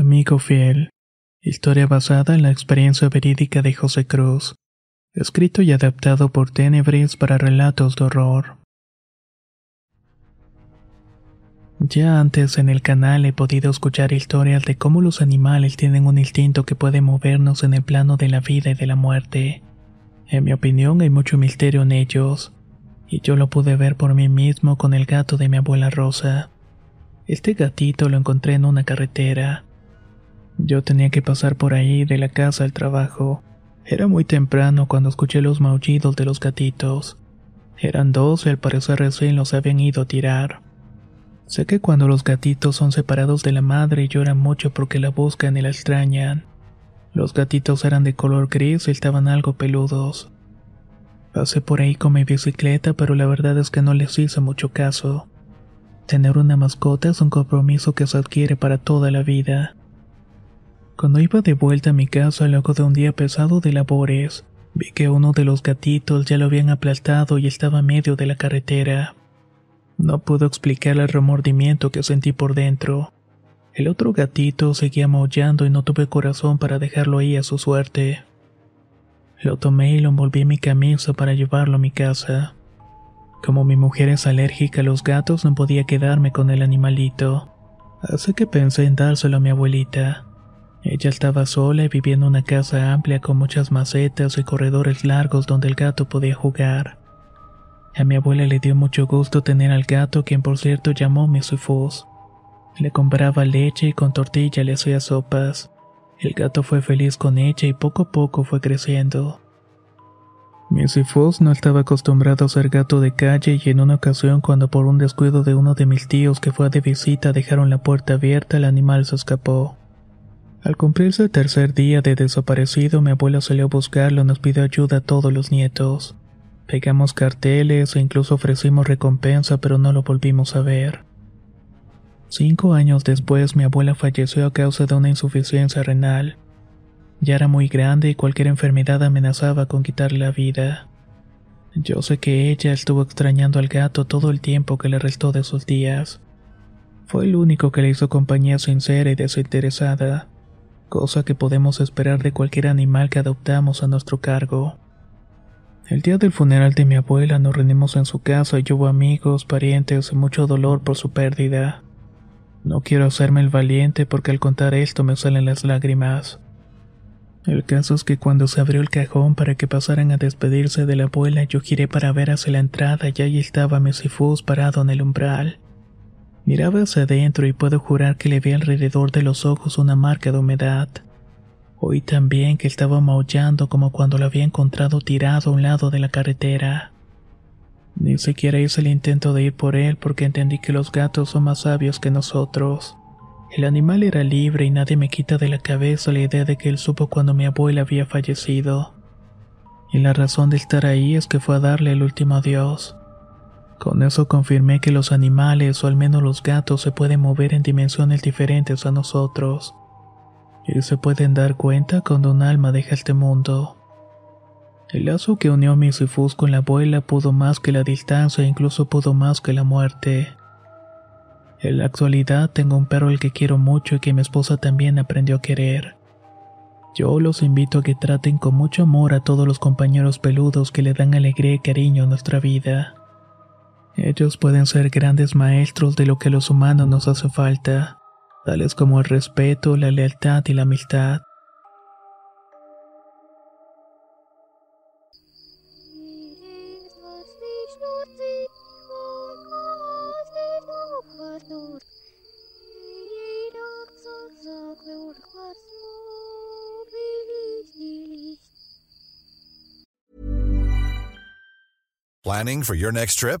Amigo fiel. Historia basada en la experiencia verídica de José Cruz. Escrito y adaptado por Tenebris para relatos de horror. Ya antes en el canal he podido escuchar historias de cómo los animales tienen un instinto que puede movernos en el plano de la vida y de la muerte. En mi opinión hay mucho misterio en ellos, y yo lo pude ver por mí mismo con el gato de mi abuela Rosa. Este gatito lo encontré en una carretera. Yo tenía que pasar por ahí de la casa al trabajo. Era muy temprano cuando escuché los maullidos de los gatitos. Eran dos y al parecer recién los habían ido a tirar. Sé que cuando los gatitos son separados de la madre lloran mucho porque la buscan y la extrañan. Los gatitos eran de color gris y estaban algo peludos. Pasé por ahí con mi bicicleta, pero la verdad es que no les hice mucho caso. Tener una mascota es un compromiso que se adquiere para toda la vida. Cuando iba de vuelta a mi casa luego de un día pesado de labores, vi que uno de los gatitos ya lo habían aplastado y estaba a medio de la carretera. No puedo explicar el remordimiento que sentí por dentro. El otro gatito seguía maullando y no tuve corazón para dejarlo ahí a su suerte. Lo tomé y lo envolví en mi camisa para llevarlo a mi casa. Como mi mujer es alérgica a los gatos, no podía quedarme con el animalito. Así que pensé en dárselo a mi abuelita. Ella estaba sola y vivía en una casa amplia con muchas macetas y corredores largos donde el gato podía jugar. A mi abuela le dio mucho gusto tener al gato, quien por cierto llamó Misufus. Le compraba leche y con tortilla le hacía sopas. El gato fue feliz con ella y poco a poco fue creciendo. Misifus no estaba acostumbrado a ser gato de calle y en una ocasión cuando por un descuido de uno de mis tíos que fue de visita dejaron la puerta abierta el animal se escapó. Al cumplirse el tercer día de desaparecido, mi abuela salió a buscarlo y nos pidió ayuda a todos los nietos. Pegamos carteles e incluso ofrecimos recompensa, pero no lo volvimos a ver. Cinco años después, mi abuela falleció a causa de una insuficiencia renal. Ya era muy grande y cualquier enfermedad amenazaba con quitarle la vida. Yo sé que ella estuvo extrañando al gato todo el tiempo que le restó de sus días. Fue el único que le hizo compañía sincera y desinteresada cosa que podemos esperar de cualquier animal que adoptamos a nuestro cargo. El día del funeral de mi abuela nos reunimos en su casa y hubo amigos, parientes y mucho dolor por su pérdida. No quiero hacerme el valiente porque al contar esto me salen las lágrimas. El caso es que cuando se abrió el cajón para que pasaran a despedirse de la abuela, yo giré para ver hacia la entrada y allí estaba Mesifus parado en el umbral. Miraba hacia adentro y puedo jurar que le vi alrededor de los ojos una marca de humedad. Oí también que estaba maullando como cuando lo había encontrado tirado a un lado de la carretera. Ni siquiera hice el intento de ir por él porque entendí que los gatos son más sabios que nosotros. El animal era libre y nadie me quita de la cabeza la idea de que él supo cuando mi abuela había fallecido. Y la razón de estar ahí es que fue a darle el último adiós. Con eso confirmé que los animales, o al menos los gatos, se pueden mover en dimensiones diferentes a nosotros. Y se pueden dar cuenta cuando un alma deja este mundo. El lazo que unió mi Sifus con la abuela pudo más que la distancia e incluso pudo más que la muerte. En la actualidad tengo un perro al que quiero mucho y que mi esposa también aprendió a querer. Yo los invito a que traten con mucho amor a todos los compañeros peludos que le dan alegría y cariño a nuestra vida. Ellos pueden ser grandes maestros de lo que a los humanos nos hace falta, tales como el respeto, la lealtad y la amistad. Planning for your next trip?